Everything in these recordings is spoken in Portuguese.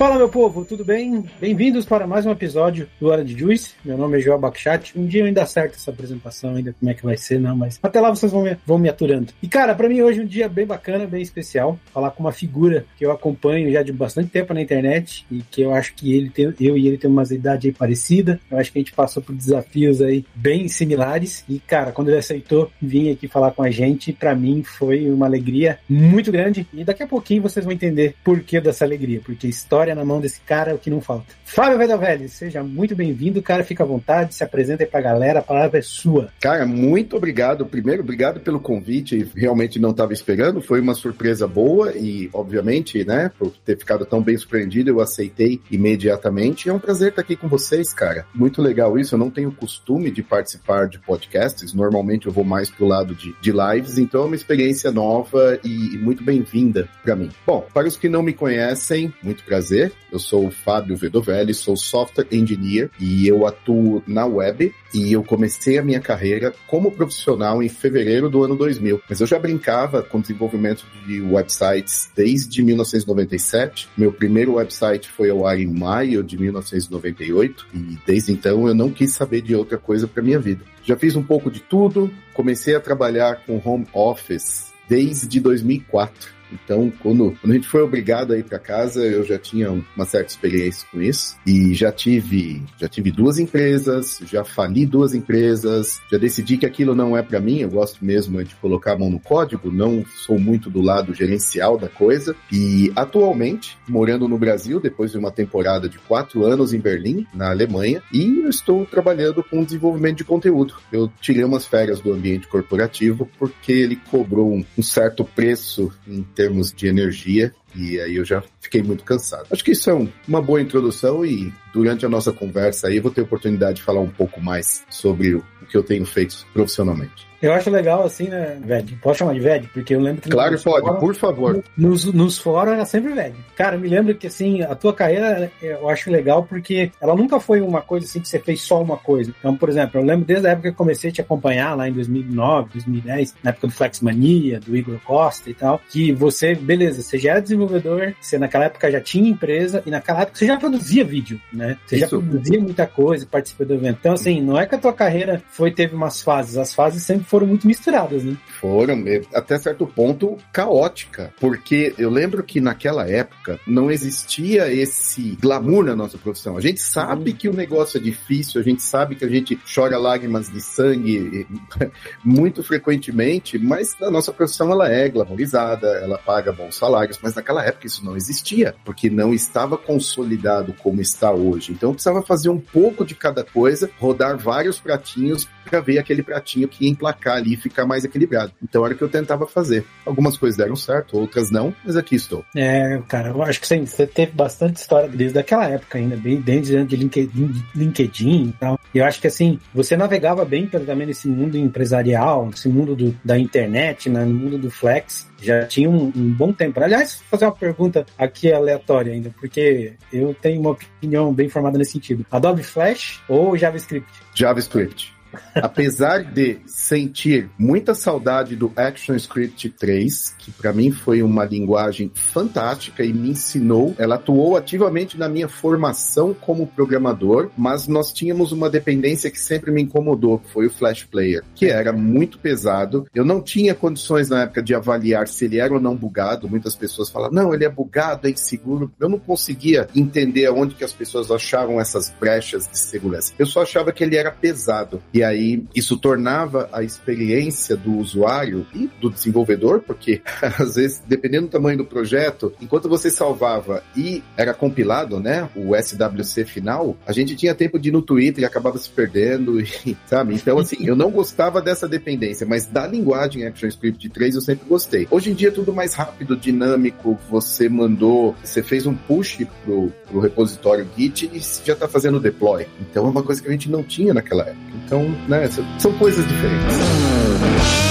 Fala, meu povo, tudo bem? Bem-vindos para mais um episódio do Hora de Juice. Meu nome é João Bakchat. Um dia ainda acerto essa apresentação, ainda como é que vai ser, não, mas até lá vocês vão me, vão me aturando. E, cara, para mim hoje é um dia bem bacana, bem especial. Falar com uma figura que eu acompanho já de bastante tempo na internet e que eu acho que ele tem, eu e ele temos uma idade aí parecida. Eu acho que a gente passou por desafios aí bem similares. E, cara, quando ele aceitou vir aqui falar com a gente, para mim foi uma alegria muito grande. E daqui a pouquinho vocês vão entender por que dessa alegria, porque história na mão desse cara o que não falta. Fábio Vedavelli, seja muito bem-vindo, cara, fica à vontade, se apresenta aí pra galera, a palavra é sua. Cara, muito obrigado. Primeiro, obrigado pelo convite, realmente não estava esperando, foi uma surpresa boa e, obviamente, né, por ter ficado tão bem surpreendido, eu aceitei imediatamente. É um prazer estar aqui com vocês, cara. Muito legal isso, eu não tenho costume de participar de podcasts, normalmente eu vou mais pro lado de, de lives, então é uma experiência nova e, e muito bem-vinda para mim. Bom, para os que não me conhecem, muito prazer prazer. Eu sou o Fábio Vedovelli, sou software engineer e eu atuo na web e eu comecei a minha carreira como profissional em fevereiro do ano 2000. Mas eu já brincava com desenvolvimento de websites desde 1997. Meu primeiro website foi ao ar em maio de 1998 e desde então eu não quis saber de outra coisa para minha vida. Já fiz um pouco de tudo, comecei a trabalhar com home office desde 2004. Então, quando, quando a gente foi obrigado a ir para casa, eu já tinha uma certa experiência com isso e já tive, já tive duas empresas, já fali duas empresas, já decidi que aquilo não é para mim. Eu gosto mesmo de colocar a mão no código, não sou muito do lado gerencial da coisa. E atualmente, morando no Brasil, depois de uma temporada de quatro anos em Berlim, na Alemanha, e estou trabalhando com desenvolvimento de conteúdo. Eu tirei umas férias do ambiente corporativo porque ele cobrou um, um certo preço em termos de energia, e aí eu já fiquei muito cansado. Acho que isso é um, uma boa introdução e durante a nossa conversa aí eu vou ter oportunidade de falar um pouco mais sobre o, que eu tenho feito profissionalmente. Eu acho legal assim, né, Ved? Pode chamar de Ved? Porque eu lembro que. Claro, pode, fórum, por favor. Nos, nos fóruns era sempre Ved. Cara, me lembro que assim, a tua carreira eu acho legal porque ela nunca foi uma coisa assim que você fez só uma coisa. Então, por exemplo, eu lembro desde a época que eu comecei a te acompanhar lá em 2009, 2010, na época do Flexmania, do Igor Costa e tal, que você, beleza, você já era desenvolvedor, você naquela época já tinha empresa e naquela época você já produzia vídeo, né? Você Isso. já produzia muita coisa, participou do evento. Então, assim, não é que a tua carreira foi, teve umas fases, as fases sempre foram muito misturadas, né? Foram, até certo ponto, caótica. Porque eu lembro que naquela época não existia esse glamour na nossa profissão. A gente sabe que o negócio é difícil, a gente sabe que a gente chora lágrimas de sangue muito frequentemente, mas a nossa profissão ela é glamourizada, ela paga bons salários, mas naquela época isso não existia, porque não estava consolidado como está hoje. Então precisava fazer um pouco de cada coisa, rodar vários pratinhos para ver aquele pratinho que ia emplacar ali e ficar mais equilibrado. Então era o que eu tentava fazer. Algumas coisas deram certo, outras não, mas aqui estou. É, cara, eu acho que sim, você teve bastante história desde aquela época ainda, bem desde de LinkedIn, LinkedIn e tal. Eu acho que assim, você navegava bem também nesse mundo empresarial, nesse mundo do, da internet, né, no mundo do flex, já tinha um, um, bom tempo. Aliás, fazer uma pergunta aqui aleatória ainda, porque eu tenho uma opinião bem formada nesse sentido. Adobe Flash ou JavaScript? JavaScript. Apesar de sentir muita saudade do ActionScript 3, que para mim foi uma linguagem fantástica e me ensinou, ela atuou ativamente na minha formação como programador, mas nós tínhamos uma dependência que sempre me incomodou, foi o Flash Player, que era muito pesado. Eu não tinha condições na época de avaliar se ele era ou não bugado. Muitas pessoas falam, não, ele é bugado, é inseguro. Eu não conseguia entender aonde que as pessoas achavam essas brechas de segurança. Eu só achava que ele era pesado. E aí isso tornava a experiência do usuário e do desenvolvedor, porque às vezes, dependendo do tamanho do projeto, enquanto você salvava e era compilado, né, o SWC final, a gente tinha tempo de ir no Twitter e acabava se perdendo, e, sabe? Então, assim, eu não gostava dessa dependência, mas da linguagem ActionScript 3 eu sempre gostei. Hoje em dia é tudo mais rápido, dinâmico, você mandou, você fez um push pro, pro repositório Git e já está fazendo deploy. Então é uma coisa que a gente não tinha naquela época. Então, né, são coisas diferentes.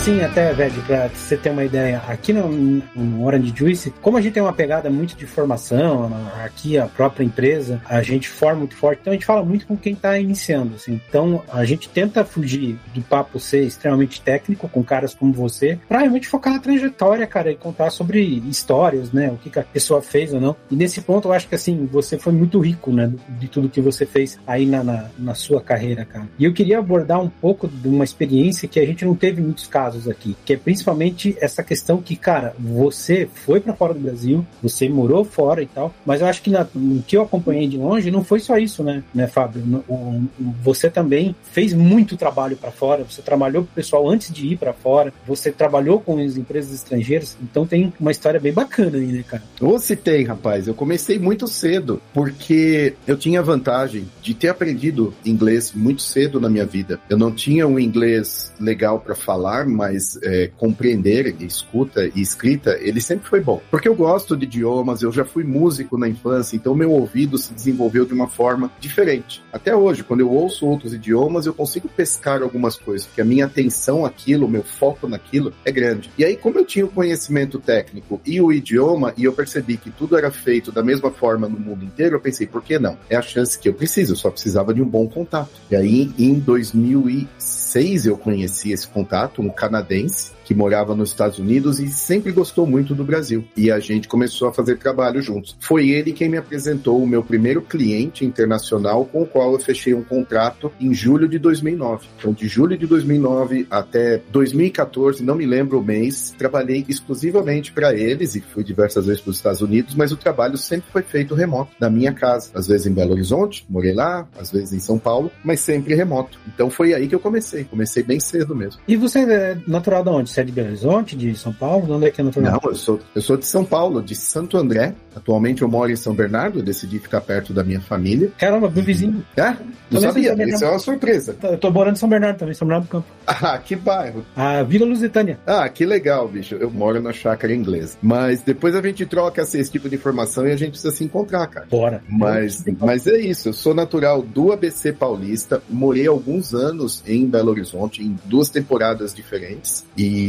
Assim, até, velho, pra você ter uma ideia, aqui no, no Orange Juice, como a gente tem uma pegada muito de formação, aqui a própria empresa, a gente forma muito forte, então a gente fala muito com quem está iniciando, assim. Então, a gente tenta fugir do papo ser extremamente técnico, com caras como você, pra realmente focar na trajetória, cara, e contar sobre histórias, né, o que, que a pessoa fez ou não. E nesse ponto, eu acho que, assim, você foi muito rico, né, de tudo que você fez aí na, na, na sua carreira, cara. E eu queria abordar um pouco de uma experiência que a gente não teve muitos casos aqui, que é principalmente essa questão que, cara, você foi para fora do Brasil, você morou fora e tal, mas eu acho que na, no que eu acompanhei de longe não foi só isso, né, né Fábio? No, o, você também fez muito trabalho para fora, você trabalhou com o pessoal antes de ir para fora, você trabalhou com as empresas estrangeiras, então tem uma história bem bacana aí, né, cara? Ou se tem, rapaz. Eu comecei muito cedo, porque eu tinha a vantagem de ter aprendido inglês muito cedo na minha vida. Eu não tinha um inglês legal para falar, mas é, compreender, escuta e escrita, ele sempre foi bom. Porque eu gosto de idiomas, eu já fui músico na infância, então meu ouvido se desenvolveu de uma forma diferente. Até hoje, quando eu ouço outros idiomas, eu consigo pescar algumas coisas, porque a minha atenção àquilo, meu foco naquilo é grande. E aí, como eu tinha o conhecimento técnico e o idioma, e eu percebi que tudo era feito da mesma forma no mundo inteiro, eu pensei, por que não? É a chance que eu preciso, eu só precisava de um bom contato. E aí, em 2006, eu conheci esse contato, um canadense, que morava nos Estados Unidos e sempre gostou muito do Brasil. E a gente começou a fazer trabalho juntos. Foi ele quem me apresentou o meu primeiro cliente internacional com o qual eu fechei um contrato em julho de 2009. Então, de julho de 2009 até 2014, não me lembro o mês, trabalhei exclusivamente para eles e fui diversas vezes para os Estados Unidos, mas o trabalho sempre foi feito remoto, na minha casa. Às vezes em Belo Horizonte, morei lá, às vezes em São Paulo, mas sempre remoto. Então foi aí que eu comecei. Comecei bem cedo mesmo. E você é natural de onde? Você é de Belo Horizonte, de São Paulo? De onde é que é natural? Não, eu sou, eu sou de São Paulo, de Santo André. Atualmente eu moro em São Bernardo, eu decidi ficar perto da minha família. Caramba, meu vizinho. É? Não sabia, isso é uma surpresa. Eu tô morando em São Bernardo também, São Bernardo do Campo. Ah, que bairro? A Vila Lusitânia. Ah, que legal, bicho. Eu moro na chácara inglesa. Mas depois a gente troca esse tipo de informação e a gente precisa se encontrar, cara. Bora. Mas, mas é isso, eu sou natural do ABC Paulista, morei alguns anos em Belo Horizonte, em duas temporadas diferentes. E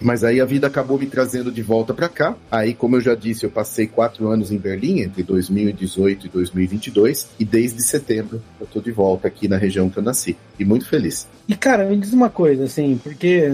mas aí a vida acabou me trazendo de volta para cá. Aí, como eu já disse, eu passei quatro anos em Berlim entre 2018 e 2022 e desde setembro eu tô de volta aqui na região que eu nasci e muito feliz. E cara, me diz uma coisa, assim, porque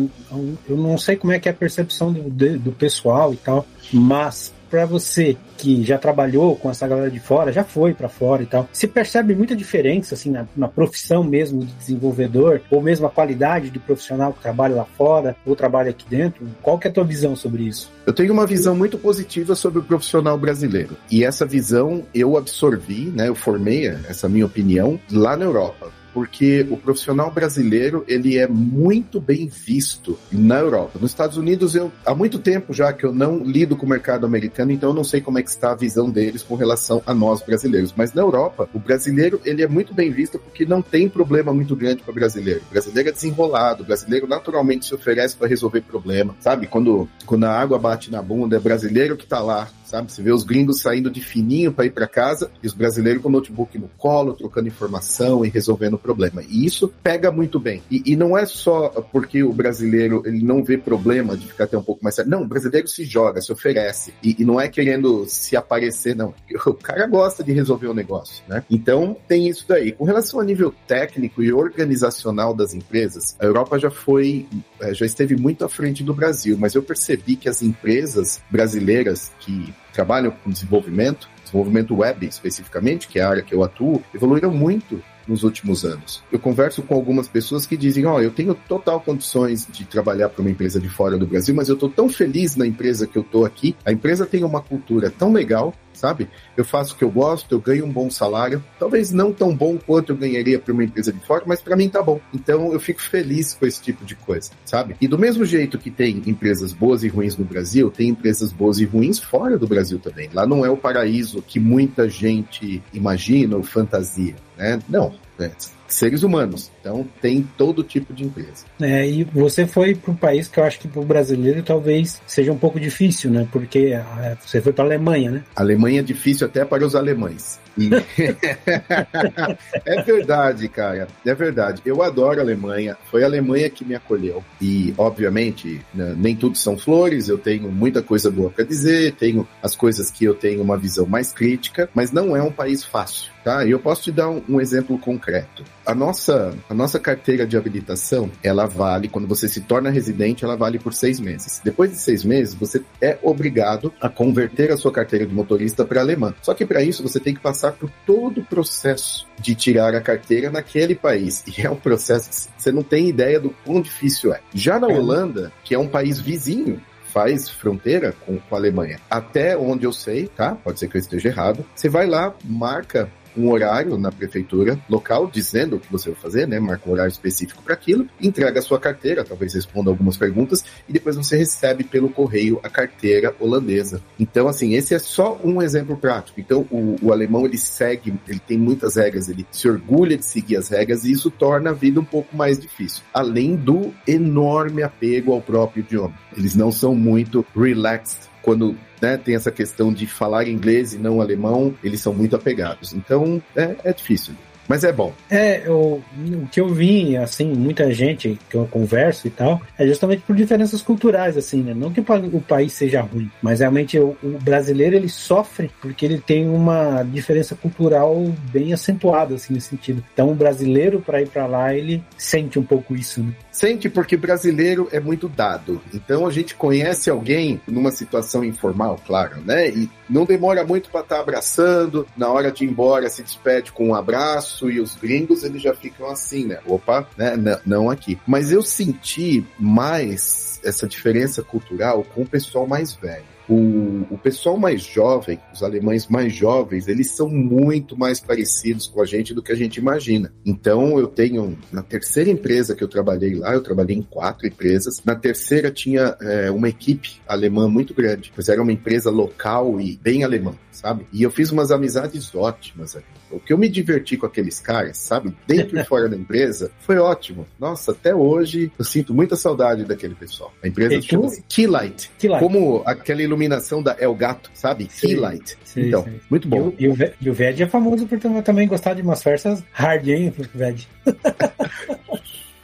eu não sei como é que é a percepção do, do pessoal e tal, mas para você que já trabalhou com essa galera de fora, já foi para fora e tal, você percebe muita diferença assim na, na, profissão mesmo de desenvolvedor ou mesmo a qualidade do profissional que trabalha lá fora ou trabalha aqui dentro? Qual que é a tua visão sobre isso? Eu tenho uma visão muito positiva sobre o profissional brasileiro e essa visão eu absorvi, né? Eu formei essa minha opinião lá na Europa porque o profissional brasileiro ele é muito bem visto na Europa. Nos Estados Unidos eu há muito tempo já que eu não lido com o mercado americano, então eu não sei como é que está a visão deles com relação a nós brasileiros. Mas na Europa, o brasileiro ele é muito bem visto porque não tem problema muito grande para o brasileiro. O brasileiro é desenrolado, o brasileiro naturalmente se oferece para resolver problema, sabe? Quando quando a água bate na bunda, é brasileiro que está lá sabe? Você vê os gringos saindo de fininho para ir para casa e os brasileiros com o notebook no colo, trocando informação e resolvendo o problema. E isso pega muito bem. E, e, não é só porque o brasileiro ele não vê problema de ficar até um pouco mais. Não, o brasileiro se joga, se oferece. E, e não é querendo se aparecer, não. O cara gosta de resolver o negócio, né? Então tem isso daí. Com relação a nível técnico e organizacional das empresas, a Europa já foi, já esteve muito à frente do Brasil, mas eu percebi que as empresas brasileiras que trabalham com desenvolvimento, desenvolvimento web especificamente, que é a área que eu atuo, evoluíram muito nos últimos anos. Eu converso com algumas pessoas que dizem: Ó, oh, eu tenho total condições de trabalhar para uma empresa de fora do Brasil, mas eu estou tão feliz na empresa que eu estou aqui. A empresa tem uma cultura tão legal sabe? Eu faço o que eu gosto, eu ganho um bom salário, talvez não tão bom quanto eu ganharia para uma empresa de fora, mas para mim tá bom. Então eu fico feliz com esse tipo de coisa, sabe? E do mesmo jeito que tem empresas boas e ruins no Brasil, tem empresas boas e ruins fora do Brasil também. Lá não é o paraíso que muita gente imagina ou fantasia, né? Não, é, seres humanos. Então tem todo tipo de empresa. É, e você foi para um país que eu acho que para o brasileiro talvez seja um pouco difícil, né? Porque é, você foi para a Alemanha, né? A Alemanha é difícil até para os alemães. E... é verdade, cara. É verdade. Eu adoro a Alemanha. Foi a Alemanha que me acolheu. E, obviamente, né, nem tudo são flores. Eu tenho muita coisa boa para dizer. Tenho as coisas que eu tenho uma visão mais crítica. Mas não é um país fácil. Tá? E eu posso te dar um, um, exemplo concreto. A nossa, a nossa carteira de habilitação, ela vale, quando você se torna residente, ela vale por seis meses. Depois de seis meses, você é obrigado a converter a sua carteira de motorista para alemã. Só que para isso você tem que passar por todo o processo de tirar a carteira naquele país. E é um processo que você não tem ideia do quão difícil é. Já na Holanda, que é um país vizinho, faz fronteira com, com, a Alemanha. Até onde eu sei, tá? Pode ser que eu esteja errado. Você vai lá, marca um horário na prefeitura local dizendo o que você vai fazer, né? Marca um horário específico para aquilo, entrega a sua carteira, talvez responda algumas perguntas e depois você recebe pelo correio a carteira holandesa. Então, assim, esse é só um exemplo prático. Então, o, o alemão ele segue, ele tem muitas regras, ele se orgulha de seguir as regras e isso torna a vida um pouco mais difícil. Além do enorme apego ao próprio idioma. Eles não são muito relaxed quando né, tem essa questão de falar inglês e não alemão, eles são muito apegados. Então é, é difícil. Mas é bom. É, eu, o que eu vi, assim, muita gente que eu converso e tal, é justamente por diferenças culturais, assim, né? Não que o país seja ruim, mas realmente o, o brasileiro ele sofre porque ele tem uma diferença cultural bem acentuada, assim, nesse sentido. Então, o brasileiro, para ir para lá, ele sente um pouco isso, né? Sente porque brasileiro é muito dado. Então a gente conhece alguém numa situação informal, claro, né? E não demora muito para estar tá abraçando, na hora de ir embora se despede com um abraço e os gringos eles já ficam assim, né? Opa, né? N não aqui. Mas eu senti mais essa diferença cultural com o pessoal mais velho. O, o pessoal mais jovem, os alemães mais jovens, eles são muito mais parecidos com a gente do que a gente imagina. Então, eu tenho, na terceira empresa que eu trabalhei lá, eu trabalhei em quatro empresas, na terceira tinha é, uma equipe alemã muito grande, pois era uma empresa local e bem alemã, sabe? E eu fiz umas amizades ótimas ali. O que eu me diverti com aqueles caras, sabe? Dentro e fora da empresa, foi ótimo. Nossa, até hoje eu sinto muita saudade daquele pessoal. A empresa chama Keylight. Keylight. Como aquele iluminação da El Gato, sabe? Sim. Keylight. Sim, então, sim. muito bom. E o, e o Ved é famoso por também gostar de umas festas hard, hein, Ved?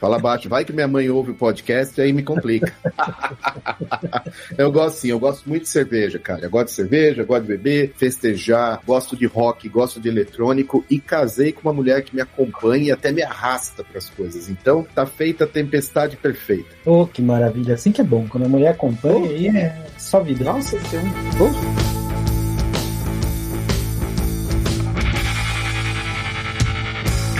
Fala baixo, vai que minha mãe ouve o podcast e aí me complica. eu gosto sim, eu gosto muito de cerveja, cara. Eu gosto de cerveja, gosto de beber, festejar, gosto de rock, gosto de eletrônico e casei com uma mulher que me acompanha e até me arrasta para as coisas. Então, tá feita a tempestade perfeita. Oh, que maravilha. Assim que é bom. Quando a mulher acompanha, oh. aí é só vida. Nossa, tem um. Oh.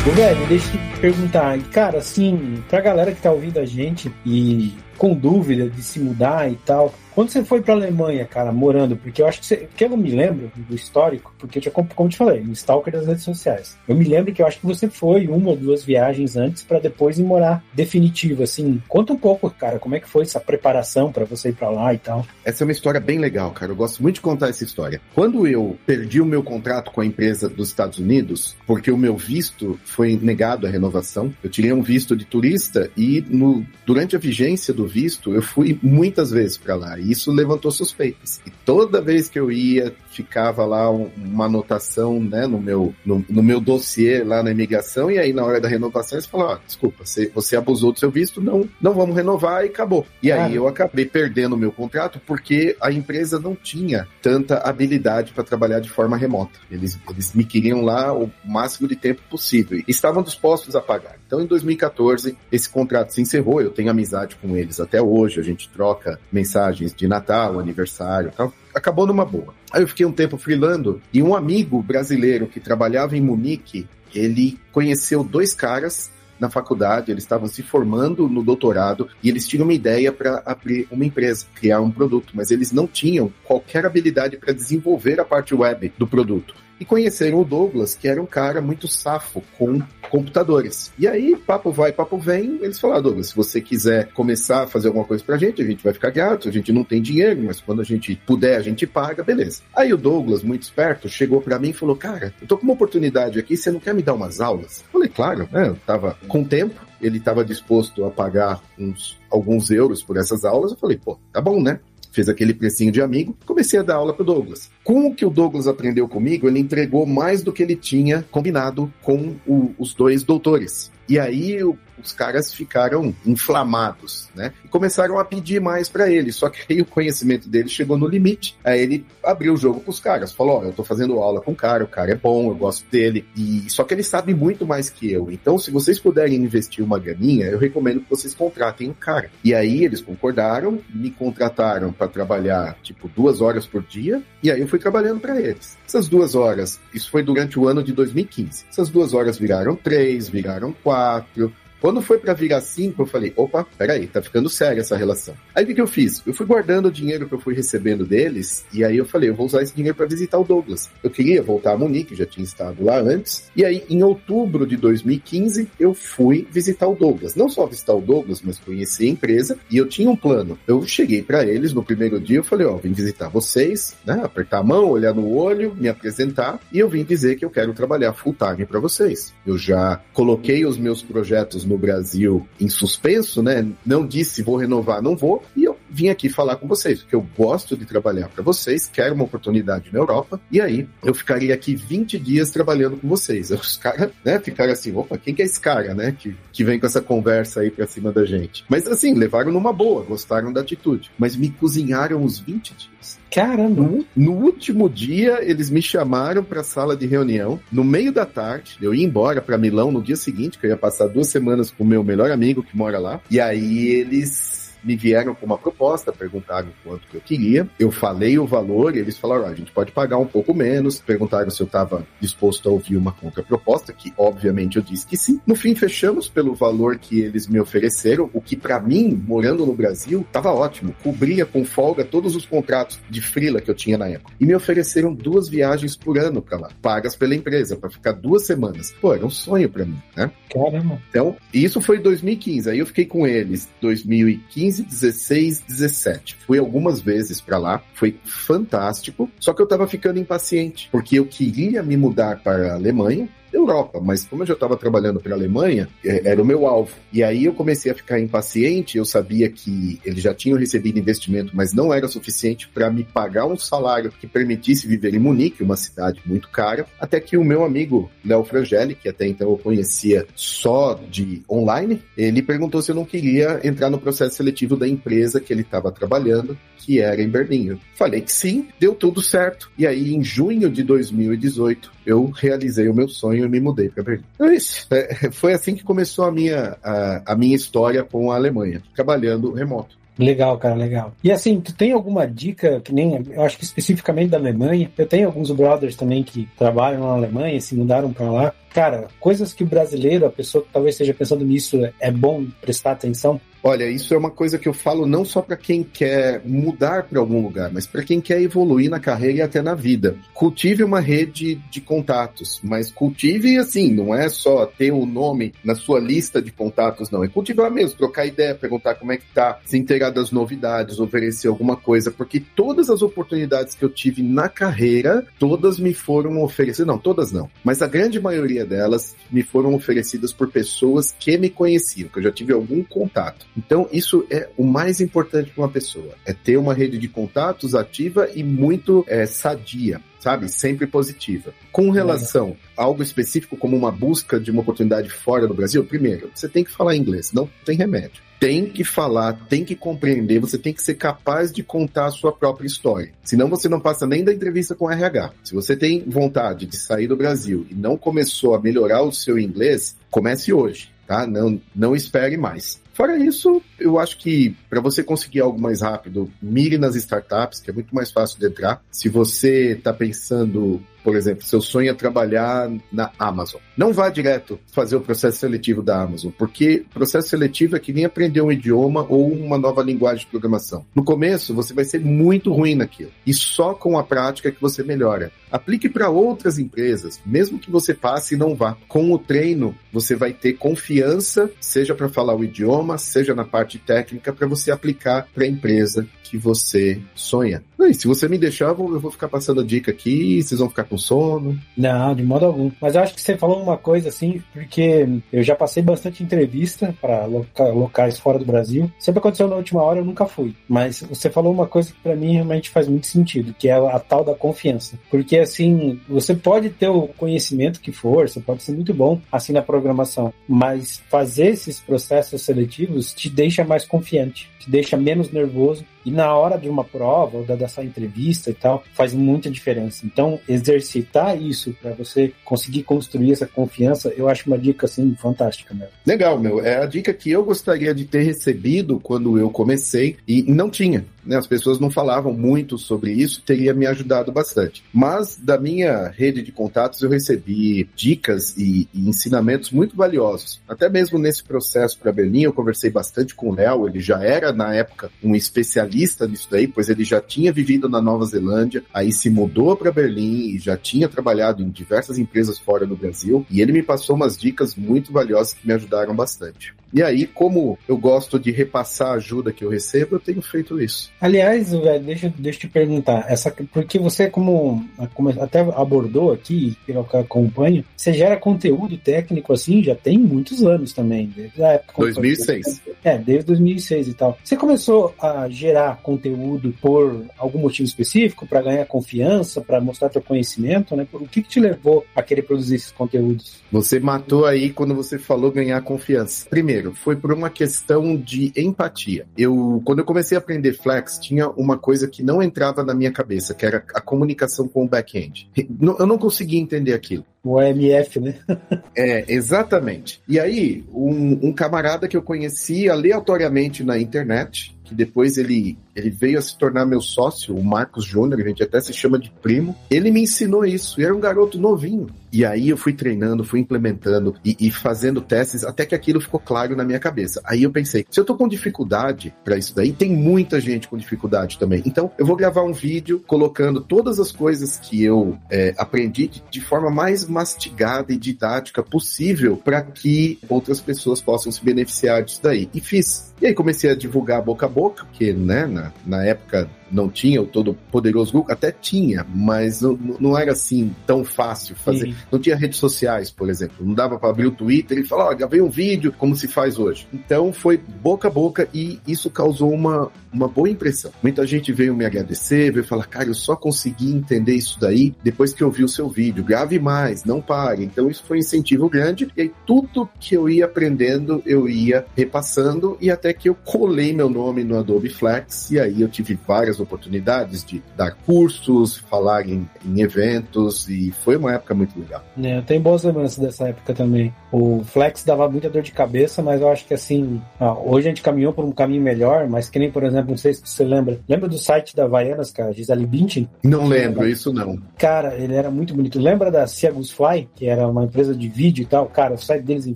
Velho, deixa eu te perguntar, cara, assim, pra galera que tá ouvindo a gente e com dúvida de se mudar e tal, quando você foi para a Alemanha, cara, morando, porque eu acho que você, que eu me lembro do histórico, porque eu tinha, como, te falei, um stalker das redes sociais. Eu me lembro que eu acho que você foi uma ou duas viagens antes para depois ir morar definitivo, assim. Conta um pouco, cara, como é que foi essa preparação para você ir para lá e tal. Essa é uma história bem legal, cara. Eu gosto muito de contar essa história. Quando eu perdi o meu contrato com a empresa dos Estados Unidos, porque o meu visto foi negado a renovação, eu tirei um visto de turista e no, durante a vigência do visto eu fui muitas vezes para lá isso levantou suspeitas. E toda vez que eu ia, ficava lá uma anotação né, no, meu, no, no meu dossiê lá na imigração, e aí na hora da renovação eles falaram: ah, desculpa, você, você abusou do seu visto, não, não vamos renovar e acabou. E aí eu acabei perdendo o meu contrato porque a empresa não tinha tanta habilidade para trabalhar de forma remota. Eles, eles me queriam lá o máximo de tempo possível. E estavam dispostos a pagar. Então, em 2014, esse contrato se encerrou. Eu tenho amizade com eles até hoje. A gente troca mensagens de Natal, aniversário tal. Acabou numa boa. Aí eu fiquei um tempo freelando e um amigo brasileiro que trabalhava em Munique, ele conheceu dois caras na faculdade, eles estavam se formando no doutorado e eles tinham uma ideia para abrir uma empresa, criar um produto, mas eles não tinham qualquer habilidade para desenvolver a parte web do produto. E conheceram o Douglas, que era um cara muito safo com computadores. E aí, papo vai, papo vem, eles falaram, Douglas, se você quiser começar a fazer alguma coisa pra gente, a gente vai ficar grato, a gente não tem dinheiro, mas quando a gente puder, a gente paga, beleza. Aí o Douglas, muito esperto, chegou para mim e falou, cara, eu tô com uma oportunidade aqui, você não quer me dar umas aulas? Eu falei, claro, né? Eu tava com tempo, ele estava disposto a pagar uns alguns euros por essas aulas. Eu falei, pô, tá bom, né? Fiz aquele precinho de amigo, comecei a dar aula pro Douglas. Com o que o Douglas aprendeu comigo, ele entregou mais do que ele tinha combinado com o, os dois doutores. E aí o, os caras ficaram inflamados, né? E começaram a pedir mais para ele. Só que aí o conhecimento dele chegou no limite. Aí ele abriu o jogo pros caras. Falou: Ó, oh, eu tô fazendo aula com o cara, o cara é bom, eu gosto dele. E só que ele sabe muito mais que eu. Então, se vocês puderem investir uma ganinha, eu recomendo que vocês contratem o cara. E aí eles concordaram, me contrataram para trabalhar tipo duas horas por dia. E aí eu fui trabalhando para eles. Essas duas horas, isso foi durante o ano de 2015. Essas duas horas viraram três, viraram quatro, quando foi para virar cinco, eu falei, opa, peraí, tá ficando séria essa relação. Aí o que, que eu fiz? Eu fui guardando o dinheiro que eu fui recebendo deles, e aí eu falei, eu vou usar esse dinheiro para visitar o Douglas. Eu queria voltar a Munique, já tinha estado lá antes, e aí em outubro de 2015 eu fui visitar o Douglas. Não só visitar o Douglas, mas conhecer a empresa, e eu tinha um plano. Eu cheguei para eles no primeiro dia, eu falei, ó, vim visitar vocês, né, apertar a mão, olhar no olho, me apresentar, e eu vim dizer que eu quero trabalhar full time para vocês. Eu já coloquei os meus projetos no Brasil em suspenso, né? Não disse vou renovar, não vou, e vim aqui falar com vocês, porque eu gosto de trabalhar para vocês, quero uma oportunidade na Europa, e aí eu ficaria aqui 20 dias trabalhando com vocês. Os caras, né, ficaram assim, opa, quem que é esse cara, né, que, que vem com essa conversa aí pra cima da gente? Mas assim, levaram numa boa, gostaram da atitude, mas me cozinharam os 20 dias. Caramba! No, no, último dia, eles me chamaram para a sala de reunião. No meio da tarde, eu ia embora para Milão no dia seguinte, que eu ia passar duas semanas com o meu melhor amigo que mora lá. E aí eles me vieram com uma proposta, perguntaram quanto que eu queria. Eu falei o valor e eles falaram: ah, a gente pode pagar um pouco menos. Perguntaram se eu estava disposto a ouvir uma contraproposta, que obviamente eu disse que sim. No fim, fechamos pelo valor que eles me ofereceram, o que para mim, morando no Brasil, estava ótimo. Cobria com folga todos os contratos de frila que eu tinha na época. E me ofereceram duas viagens por ano para lá, pagas pela empresa, para ficar duas semanas. Pô, era um sonho para mim, né? Caramba. Então, isso foi 2015. Aí eu fiquei com eles 2015 15, 16, 17. Fui algumas vezes para lá, foi fantástico. Só que eu tava ficando impaciente, porque eu queria me mudar para a Alemanha, Europa, mas como eu já estava trabalhando para a Alemanha, é, era o meu alvo. E aí eu comecei a ficar impaciente, eu sabia que eles já tinham recebido investimento, mas não era suficiente para me pagar um salário que permitisse viver em Munique, uma cidade muito cara, até que o meu amigo Léo Frangeli, que até então eu conhecia só de online, ele perguntou se eu não queria entrar no processo seletivo da empresa que ele estava trabalhando, que era em Berlim. Eu falei que sim, deu tudo certo. E aí, em junho de 2018, eu realizei o meu sonho e me mudei para Berlim. Então é isso. É, foi assim que começou a minha, a, a minha história com a Alemanha, trabalhando remoto. Legal, cara, legal. E assim, tu tem alguma dica, que nem, eu acho que especificamente da Alemanha, eu tenho alguns brothers também que trabalham na Alemanha, se mudaram para lá. Cara, coisas que o brasileiro, a pessoa que talvez esteja pensando nisso, é bom prestar atenção. Olha, isso é uma coisa que eu falo não só para quem quer mudar para algum lugar, mas para quem quer evoluir na carreira e até na vida. Cultive uma rede de contatos, mas cultive assim, não é só ter o nome na sua lista de contatos, não. É cultivar mesmo, trocar ideia, perguntar como é que tá, se inteirar das novidades, oferecer alguma coisa, porque todas as oportunidades que eu tive na carreira, todas me foram oferecidas, não, todas não, mas a grande maioria delas me foram oferecidas por pessoas que me conheciam, que eu já tive algum contato. Então, isso é o mais importante para uma pessoa: é ter uma rede de contatos ativa e muito é, sadia sabe? Sempre positiva. Com relação a algo específico, como uma busca de uma oportunidade fora do Brasil, primeiro, você tem que falar inglês, não tem remédio. Tem que falar, tem que compreender, você tem que ser capaz de contar a sua própria história. Senão você não passa nem da entrevista com o RH. Se você tem vontade de sair do Brasil e não começou a melhorar o seu inglês, comece hoje, tá? Não, não espere mais. Fora isso, eu acho que para você conseguir algo mais rápido, mire nas startups, que é muito mais fácil de entrar. Se você está pensando por exemplo, seu sonho é trabalhar na Amazon. Não vá direto fazer o processo seletivo da Amazon, porque processo seletivo é que nem aprender um idioma ou uma nova linguagem de programação. No começo, você vai ser muito ruim naquilo. E só com a prática que você melhora. Aplique para outras empresas, mesmo que você passe e não vá. Com o treino, você vai ter confiança, seja para falar o idioma, seja na parte técnica, para você aplicar para a empresa que você sonha. E se você me deixar, eu vou, eu vou ficar passando a dica aqui, vocês vão ficar com sono. Não, de modo algum. Mas eu acho que você falou uma coisa assim, porque eu já passei bastante entrevista para loca locais fora do Brasil. Sempre aconteceu na última hora, eu nunca fui. Mas você falou uma coisa que para mim realmente faz muito sentido, que é a tal da confiança. Porque assim, você pode ter o conhecimento que for, você pode ser muito bom assim na programação, mas fazer esses processos seletivos te deixa mais confiante te deixa menos nervoso e na hora de uma prova ou dessa entrevista e tal, faz muita diferença. Então, exercitar isso para você conseguir construir essa confiança, eu acho uma dica assim fantástica mesmo. Legal, meu. É a dica que eu gostaria de ter recebido quando eu comecei e não tinha. Né, as pessoas não falavam muito sobre isso, teria me ajudado bastante. Mas da minha rede de contatos eu recebi dicas e, e ensinamentos muito valiosos. Até mesmo nesse processo para Berlim, eu conversei bastante com o Léo, ele já era na época um especialista nisso daí, pois ele já tinha vivido na Nova Zelândia, aí se mudou para Berlim e já tinha trabalhado em diversas empresas fora do Brasil, e ele me passou umas dicas muito valiosas que me ajudaram bastante. E aí, como eu gosto de repassar a ajuda que eu recebo, eu tenho feito isso. Aliás, velho, deixa, deixa eu te perguntar, essa, porque você, como, como até abordou aqui, pelo que acompanho, você gera conteúdo técnico assim já tem muitos anos também, desde a época. 2006. É, desde 2006 e tal. Você começou a gerar conteúdo por algum motivo específico, para ganhar confiança, para mostrar seu conhecimento, né? O que, que te levou a querer produzir esses conteúdos? Você matou aí quando você falou ganhar confiança. Primeiro, foi por uma questão de empatia. Eu, quando eu comecei a aprender Flex, tinha uma coisa que não entrava na minha cabeça, que era a comunicação com o back-end. Eu não conseguia entender aquilo. O OMF, né? é, exatamente. E aí, um, um camarada que eu conheci aleatoriamente na internet, que depois ele, ele veio a se tornar meu sócio, o Marcos Júnior, a gente até se chama de primo. Ele me ensinou isso. E era um garoto novinho. E aí eu fui treinando, fui implementando e, e, fazendo testes até que aquilo ficou claro na minha cabeça. Aí eu pensei, se eu tô com dificuldade para isso daí, tem muita gente com dificuldade também. Então eu vou gravar um vídeo colocando todas as coisas que eu é, aprendi de, de, forma mais mastigada e didática possível para que outras pessoas possam se beneficiar disso daí. E fiz. E aí comecei a divulgar boca a boca, porque né, na, na época não tinha o todo poderoso Google, até tinha, mas não, não era assim tão fácil fazer. Sim. Não tinha redes sociais, por exemplo. Não dava para abrir o Twitter e falar, ó, oh, gravei um vídeo, como se faz hoje. Então foi boca a boca e isso causou uma, uma boa impressão. Muita gente veio me agradecer, veio falar, cara, eu só consegui entender isso daí depois que eu vi o seu vídeo. Grave mais, não pare. Então isso foi um incentivo grande e aí tudo que eu ia aprendendo, eu ia repassando e até que eu colei meu nome no Adobe Flex e aí eu tive várias oportunidades de dar cursos, falar em, em eventos e foi uma época muito legal. É, eu tenho boas lembranças dessa época também. O Flex dava muita dor de cabeça, mas eu acho que assim, hoje a gente caminhou por um caminho melhor, mas que nem, por exemplo, não sei se você lembra, lembra do site da Havaianas, cara, Gisele Bündchen? Não lembro, isso não. Cara, ele era muito bonito. Lembra da Ciagus Fly, que era uma empresa de vídeo e tal? Cara, o site deles em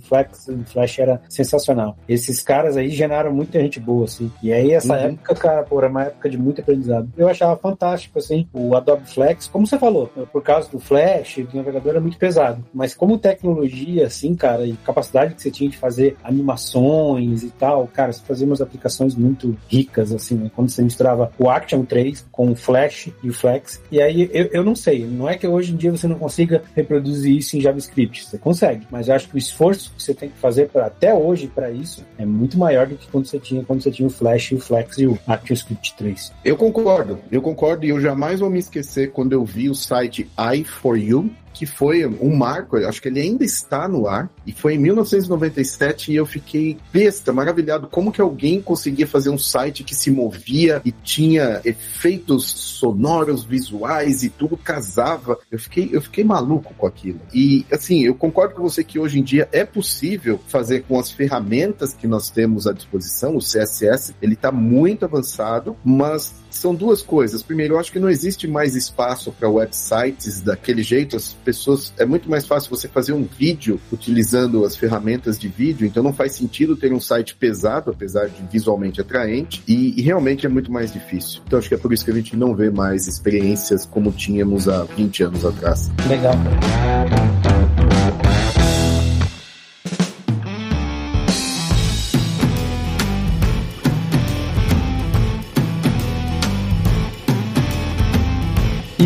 Flex, em Flash era sensacional. Esses caras aí geraram muita gente boa, assim. E aí, essa uhum. época, cara, pô, era uma época de muito aprendizado. Eu achava fantástico, assim, o Adobe Flex, como você falou, por causa do Flash, do navegador era muito pesado. Mas como tecnologia, assim, cara, e capacidade que você tinha de fazer animações e tal, cara, você fazia umas aplicações muito ricas, assim, né? Quando você misturava o Action 3 com o Flash e o Flex. E aí, eu, eu não sei, não é que hoje em dia você não consiga reproduzir isso em JavaScript. Você consegue, mas eu acho que o esforço que você tem que fazer para até hoje para isso é muito maior do que quando você tinha quando você tinha o Flash, o Flex e o ActionScript 3. Eu concordo, eu concordo e eu jamais vou me esquecer quando eu vi o site i4u, que foi um marco, acho que ele ainda está no ar, e foi em 1997 e eu fiquei besta, maravilhado, como que alguém conseguia fazer um site que se movia e tinha efeitos sonoros, visuais e tudo casava. Eu fiquei, eu fiquei maluco com aquilo. E assim, eu concordo com você que hoje em dia é possível fazer com as ferramentas que nós temos à disposição, o CSS, ele está muito avançado, mas são duas coisas. Primeiro, eu acho que não existe mais espaço para websites daquele jeito. As pessoas é muito mais fácil você fazer um vídeo utilizando as ferramentas de vídeo. Então não faz sentido ter um site pesado, apesar de visualmente atraente. E, e realmente é muito mais difícil. Então acho que é por isso que a gente não vê mais experiências como tínhamos há 20 anos atrás. Legal.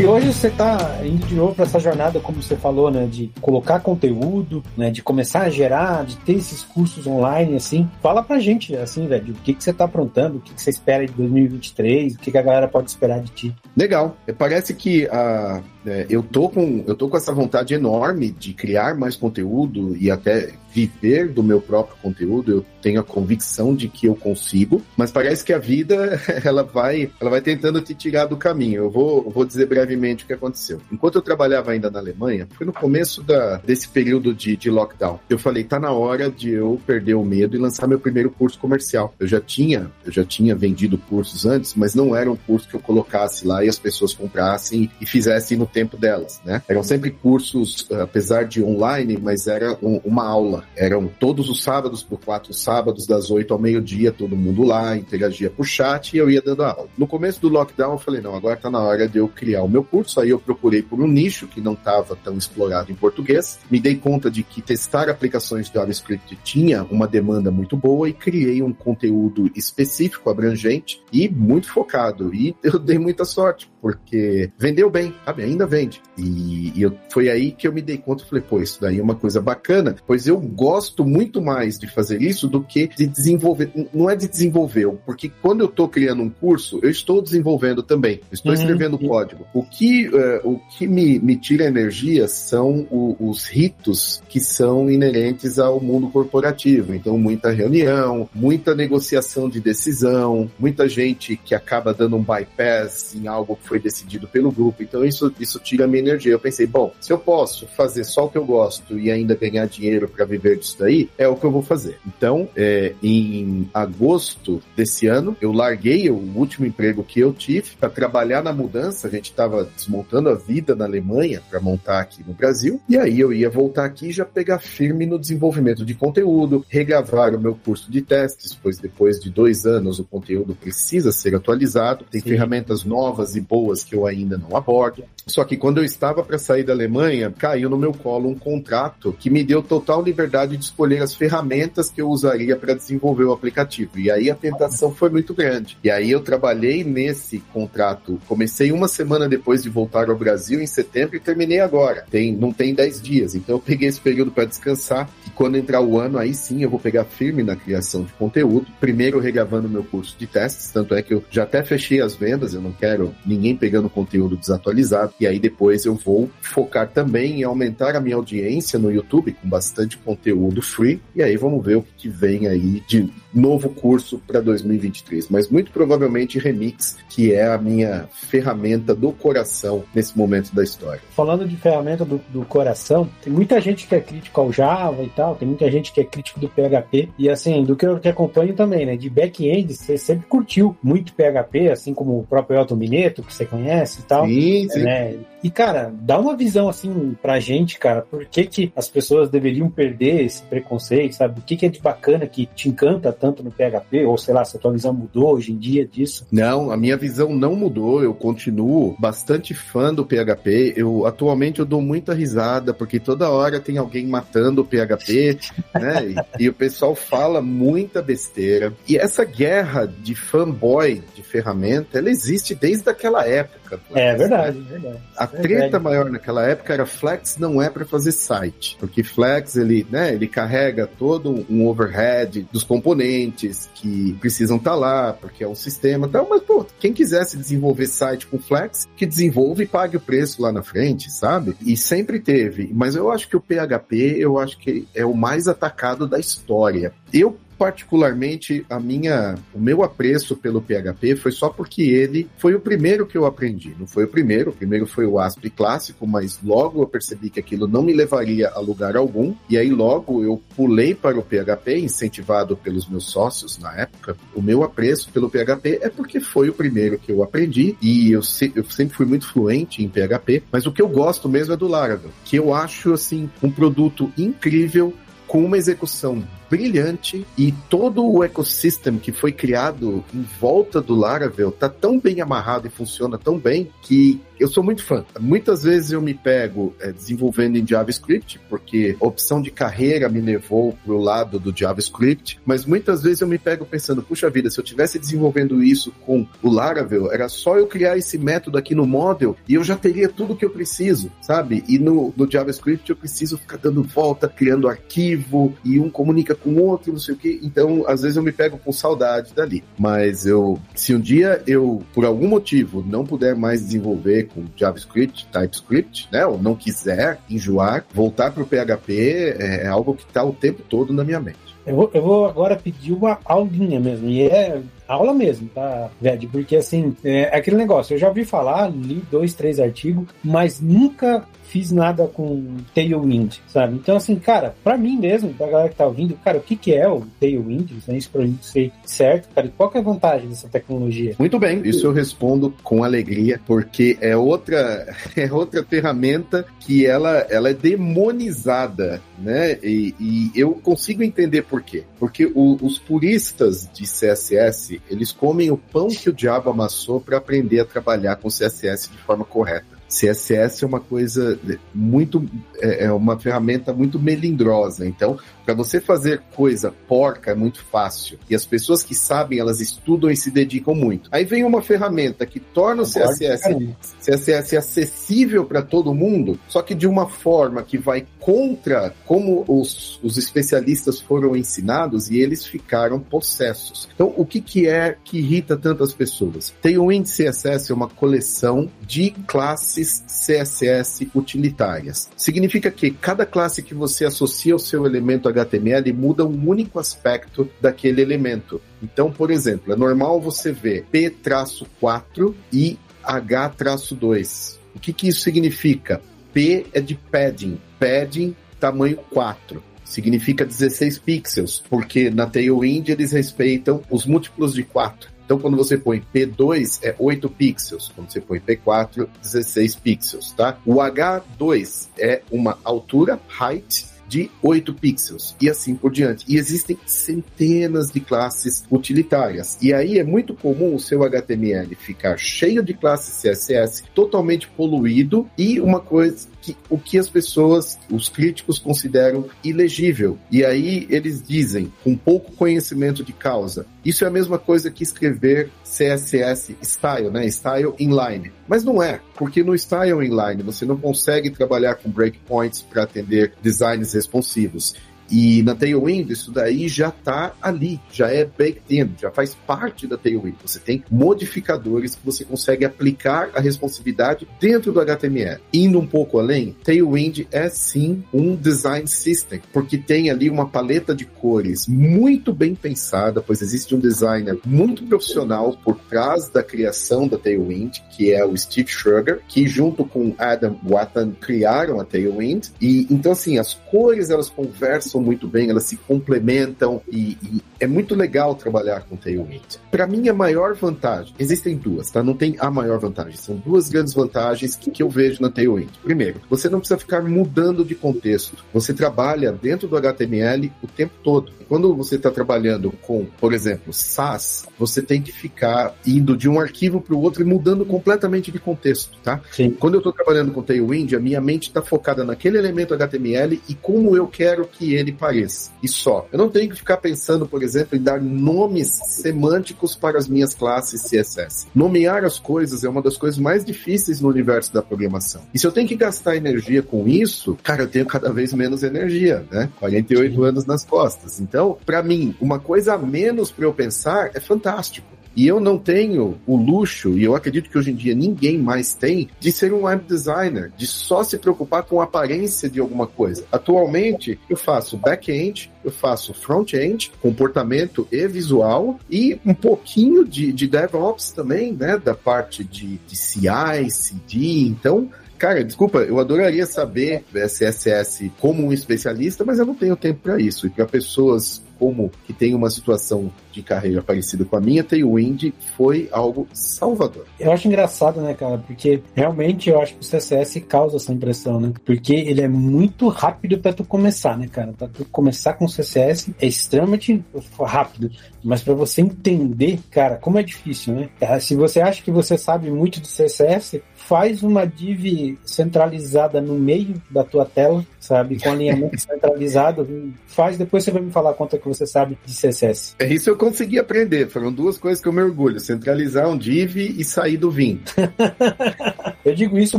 E hoje você está indo de novo para essa jornada, como você falou, né, de colocar conteúdo, né, de começar a gerar, de ter esses cursos online, assim. Fala pra gente, assim, velho, o que, que você está aprontando, o que, que você espera de 2023, o que, que a galera pode esperar de ti. Legal. Parece que a, é, eu, tô com, eu tô com essa vontade enorme de criar mais conteúdo e até viver do meu próprio conteúdo, eu tenho a convicção de que eu consigo, mas parece que a vida ela vai, ela vai tentando te tirar do caminho. Eu vou, vou dizer brevemente o que aconteceu. Enquanto eu trabalhava ainda na Alemanha, foi no começo da, desse período de, de lockdown. Eu falei, tá na hora de eu perder o medo e lançar meu primeiro curso comercial. Eu já tinha, eu já tinha vendido cursos antes, mas não era um curso que eu colocasse lá e as pessoas comprassem e fizessem no tempo delas, né? Eram sempre cursos, apesar de online, mas era um, uma aula eram todos os sábados, por quatro sábados, das oito ao meio-dia, todo mundo lá, interagia por chat e eu ia dando aula. No começo do lockdown, eu falei, não, agora tá na hora de eu criar o meu curso. Aí eu procurei por um nicho que não estava tão explorado em português. Me dei conta de que testar aplicações de JavaScript tinha uma demanda muito boa e criei um conteúdo específico, abrangente e muito focado. E eu dei muita sorte, porque vendeu bem, sabe? Ainda vende. E, e eu, foi aí que eu me dei conta, falei, pô, isso daí é uma coisa bacana, pois eu gosto muito mais de fazer isso do que de desenvolver. Não é de desenvolver, porque quando eu estou criando um curso, eu estou desenvolvendo também. Estou uhum. escrevendo código. O que, uh, o que me, me tira energia são o, os ritos que são inerentes ao mundo corporativo. Então, muita reunião, muita negociação de decisão, muita gente que acaba dando um bypass em algo que foi decidido pelo grupo. Então, isso, isso tira a minha energia. Eu pensei, bom, se eu posso fazer só o que eu gosto e ainda ganhar dinheiro para viver disso daí, é o que eu vou fazer. Então, é, em agosto desse ano, eu larguei o último emprego que eu tive para trabalhar na mudança. A gente estava desmontando a vida na Alemanha para montar aqui no Brasil. E aí eu ia voltar aqui e já pegar firme no desenvolvimento de conteúdo, regravar o meu curso de testes, pois depois de dois anos o conteúdo precisa ser atualizado. Tem Sim. ferramentas novas e boas que eu ainda não abordo. Só que quando eu estava para sair da Alemanha, caiu no meu colo um contrato que me deu total liberdade de escolher as ferramentas que eu usaria para desenvolver o aplicativo. E aí a tentação foi muito grande. E aí eu trabalhei nesse contrato. Comecei uma semana depois de voltar ao Brasil, em setembro, e terminei agora. Tem, não tem 10 dias. Então eu peguei esse período para descansar. E quando entrar o ano, aí sim eu vou pegar firme na criação de conteúdo. Primeiro regravando meu curso de testes. Tanto é que eu já até fechei as vendas. Eu não quero ninguém pegando conteúdo desatualizado. E aí depois eu vou focar também em aumentar a minha audiência no YouTube com bastante conteúdo free. E aí vamos ver o que vem aí de novo curso para 2023. Mas muito provavelmente Remix, que é a minha ferramenta do coração nesse momento da história. Falando de ferramenta do, do coração, tem muita gente que é crítico ao Java e tal, tem muita gente que é crítico do PHP. E assim, do que eu te acompanho também, né? De back-end, você sempre curtiu muito PHP, assim como o próprio Elton Mineto, que você conhece e tal. Sim, sim. Né? child E, cara, dá uma visão assim pra gente, cara, por que, que as pessoas deveriam perder esse preconceito, sabe? O que, que é de bacana que te encanta tanto no PHP? Ou sei lá, se a tua visão mudou hoje em dia disso? Não, a minha visão não mudou. Eu continuo bastante fã do PHP. Eu atualmente eu dou muita risada, porque toda hora tem alguém matando o PHP, né? E, e o pessoal fala muita besteira. E essa guerra de fanboy de ferramenta, ela existe desde aquela época. É verdade, né? verdade. A treta maior naquela época era Flex não é para fazer site, porque Flex ele, né, ele carrega todo um overhead dos componentes que precisam estar tá lá, porque é um sistema, tal, mas pô, quem quisesse desenvolver site com Flex, que desenvolve e pague o preço lá na frente, sabe? E sempre teve, mas eu acho que o PHP, eu acho que é o mais atacado da história. Eu particularmente, a minha, o meu apreço pelo PHP foi só porque ele foi o primeiro que eu aprendi. Não foi o primeiro, o primeiro foi o ASP clássico, mas logo eu percebi que aquilo não me levaria a lugar algum. E aí logo eu pulei para o PHP, incentivado pelos meus sócios na época. O meu apreço pelo PHP é porque foi o primeiro que eu aprendi e eu, se, eu sempre fui muito fluente em PHP, mas o que eu gosto mesmo é do Laravel, que eu acho assim um produto incrível com uma execução brilhante e todo o ecossistema que foi criado em volta do Laravel tá tão bem amarrado e funciona tão bem que eu sou muito fã. Muitas vezes eu me pego é, desenvolvendo em JavaScript, porque a opção de carreira me levou pro lado do JavaScript, mas muitas vezes eu me pego pensando, puxa vida, se eu tivesse desenvolvendo isso com o Laravel, era só eu criar esse método aqui no model e eu já teria tudo que eu preciso, sabe? E no, no JavaScript eu preciso ficar dando volta, criando arquivo e um comunica com outro, não sei o que. Então, às vezes eu me pego com saudade dali. Mas eu, se um dia eu, por algum motivo, não puder mais desenvolver com JavaScript, TypeScript, né, ou não quiser enjoar, voltar para o PHP é, é algo que está o tempo todo na minha mente. Eu vou, eu vou, agora pedir uma aulinha mesmo, e é aula mesmo, tá, Ved? Porque assim, é aquele negócio, eu já ouvi falar, li dois, três artigos, mas nunca fiz nada com Tailwind, sabe? Então, assim, cara, para mim mesmo, pra galera que tá ouvindo, cara, o que que é o Tailwind? Isso, isso pra gente sei certo, cara, e qual que é a vantagem dessa tecnologia? Muito bem, isso eu respondo com alegria, porque é outra, é outra ferramenta que ela, ela é demonizada, né? E, e eu consigo entender por quê. Porque o, os puristas de CSS, eles comem o pão que o diabo amassou para aprender a trabalhar com CSS de forma correta. CSS é uma coisa muito, é, é uma ferramenta muito melindrosa. Então, para você fazer coisa porca é muito fácil. E as pessoas que sabem, elas estudam e se dedicam muito. Aí vem uma ferramenta que torna o CSS, CSS acessível para todo mundo, só que de uma forma que vai contra como os, os especialistas foram ensinados e eles ficaram possessos. Então, o que, que é que irrita tantas pessoas? Tem o índice CSS, é uma coleção de classes CSS utilitárias. Significa que cada classe que você associa ao seu elemento HTML muda um único aspecto daquele elemento. Então, por exemplo, é normal você ver P-4 e H-2. O que, que isso significa? P é de padding, padding tamanho 4 significa 16 pixels, porque na Tailwind eles respeitam os múltiplos de 4. Então, quando você põe P2, é 8 pixels. Quando você põe P4, 16 pixels, tá? O H2 é uma altura, height, de 8 pixels e assim por diante. E existem centenas de classes utilitárias. E aí é muito comum o seu HTML ficar cheio de classes CSS, totalmente poluído e uma coisa que, o que as pessoas, os críticos consideram ilegível. E aí eles dizem, com pouco conhecimento de causa, isso é a mesma coisa que escrever CSS style, né? Style inline. Mas não é, porque no style inline você não consegue trabalhar com breakpoints para atender designs responsivos. E na Tailwind, isso daí já está ali, já é baked in, já faz parte da Tailwind. Você tem modificadores que você consegue aplicar a responsividade dentro do HTML. Indo um pouco além, Tailwind é sim um design system, porque tem ali uma paleta de cores muito bem pensada, pois existe um designer muito profissional por trás da criação da Tailwind, que é o Steve Sugar, que junto com Adam Wathan criaram a Tailwind. E então assim, as cores elas conversam muito bem, elas se complementam e, e é muito legal trabalhar com Tailwind. Para mim, a maior vantagem, existem duas, tá? Não tem a maior vantagem, são duas grandes vantagens que, que eu vejo na Tailwind. Primeiro, você não precisa ficar mudando de contexto. Você trabalha dentro do HTML o tempo todo. Quando você está trabalhando com, por exemplo, SAS, você tem que ficar indo de um arquivo para o outro e mudando completamente de contexto, tá? Sim. Quando eu estou trabalhando com Tailwind, a minha mente está focada naquele elemento HTML e como eu quero que ele pareça. E só. Eu não tenho que ficar pensando, por exemplo, em dar nomes semânticos para as minhas classes CSS. Nomear as coisas é uma das coisas mais difíceis no universo da programação. E se eu tenho que gastar energia com isso, cara, eu tenho cada vez menos energia, né? 48 Sim. anos nas costas. Então, para mim, uma coisa a menos para eu pensar é fantástico. E eu não tenho o luxo, e eu acredito que hoje em dia ninguém mais tem, de ser um web designer, de só se preocupar com a aparência de alguma coisa. Atualmente, eu faço back-end, eu faço front-end, comportamento e visual, e um pouquinho de, de DevOps também, né? Da parte de, de CI, CD. Então, Cara, desculpa, eu adoraria saber CSS como um especialista, mas eu não tenho tempo para isso. E para pessoas como que tem uma situação de carreira parecida com a minha, Tailwind foi algo salvador. Eu acho engraçado, né, cara? Porque realmente eu acho que o CSS causa essa impressão, né? Porque ele é muito rápido para tu começar, né, cara? Para tu começar com CSS é extremamente rápido, mas para você entender, cara, como é difícil, né? Se você acha que você sabe muito de CSS, faz uma div centralizada no meio da tua tela, sabe? Com alinhamento centralizado, faz, depois você vai me falar quanto é que você sabe de CSS. É isso eu consegui aprender, foram duas coisas que eu me orgulho, centralizar um div e sair do Vim. eu digo isso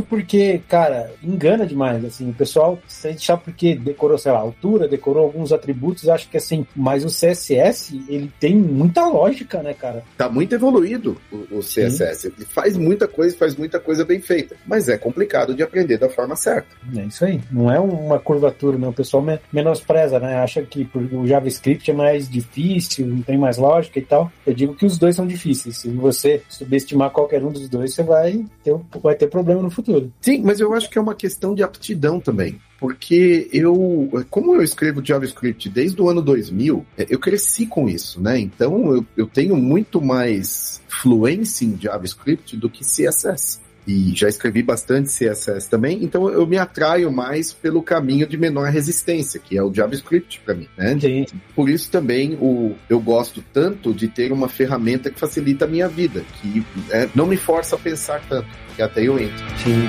porque, cara, engana demais, assim, o pessoal se deixar porque decorou, sei lá, altura, decorou alguns atributos, acho que assim, mas o CSS, ele tem muita lógica, né, cara? Tá muito evoluído o, o CSS, Sim. ele faz muita coisa, faz muita coisa bem feita, mas é complicado de aprender da forma certa. É isso aí, não é uma curvatura, né? O pessoal menospreza, né? Acha que o JavaScript é mais difícil, não tem mais lógica e tal. Eu digo que os dois são difíceis. Se você subestimar qualquer um dos dois, você vai ter, vai ter problema no futuro. Sim, mas eu acho que é uma questão de aptidão também porque eu, como eu escrevo JavaScript desde o ano 2000, eu cresci com isso, né? Então eu, eu tenho muito mais fluência em JavaScript do que CSS e já escrevi bastante CSS também, então eu me atraio mais pelo caminho de menor resistência, que é o JavaScript para mim, né? Sim. Por isso também o, eu gosto tanto de ter uma ferramenta que facilita a minha vida, que é, não me força a pensar tanto, que até eu entro. Sim,